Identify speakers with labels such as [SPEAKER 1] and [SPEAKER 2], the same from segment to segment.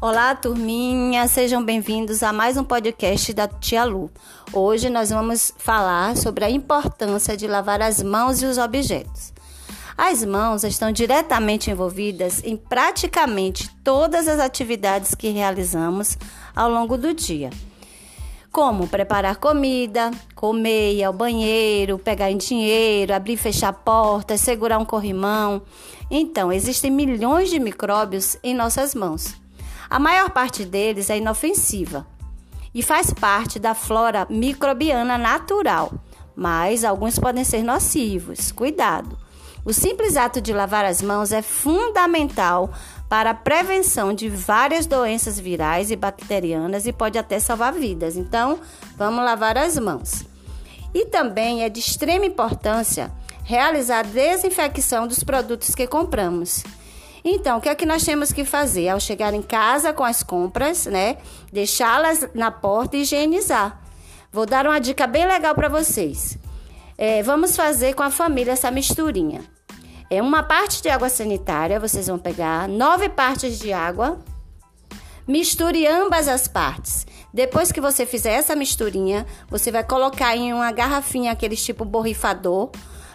[SPEAKER 1] Olá, turminha, sejam bem-vindos a mais um podcast da Tia Lu. Hoje nós vamos falar sobre a importância de lavar as mãos e os objetos. As mãos estão diretamente envolvidas em praticamente todas as atividades que realizamos ao longo do dia. Como preparar comida, comer, ir ao banheiro, pegar em dinheiro, abrir e fechar portas, segurar um corrimão. Então, existem milhões de micróbios em nossas mãos. A maior parte deles é inofensiva e faz parte da flora microbiana natural, mas alguns podem ser nocivos. Cuidado! O simples ato de lavar as mãos é fundamental para a prevenção de várias doenças virais e bacterianas e pode até salvar vidas. Então, vamos lavar as mãos. E também é de extrema importância realizar a desinfecção dos produtos que compramos. Então, o que é que nós temos que fazer? Ao chegar em casa com as compras, né? Deixá-las na porta e higienizar. Vou dar uma dica bem legal para vocês. É, vamos fazer com a família essa misturinha. É uma parte de água sanitária, vocês vão pegar nove partes de água, misture ambas as partes. Depois que você fizer essa misturinha, você vai colocar em uma garrafinha, aqueles tipo borrifador,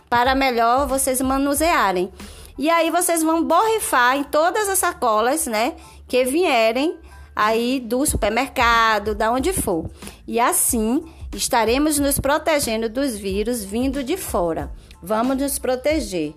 [SPEAKER 1] para melhor vocês manusearem. E aí vocês vão borrifar em todas as sacolas, né, que vierem aí do supermercado, da onde for. E assim estaremos nos protegendo dos vírus vindo de fora. Vamos nos proteger.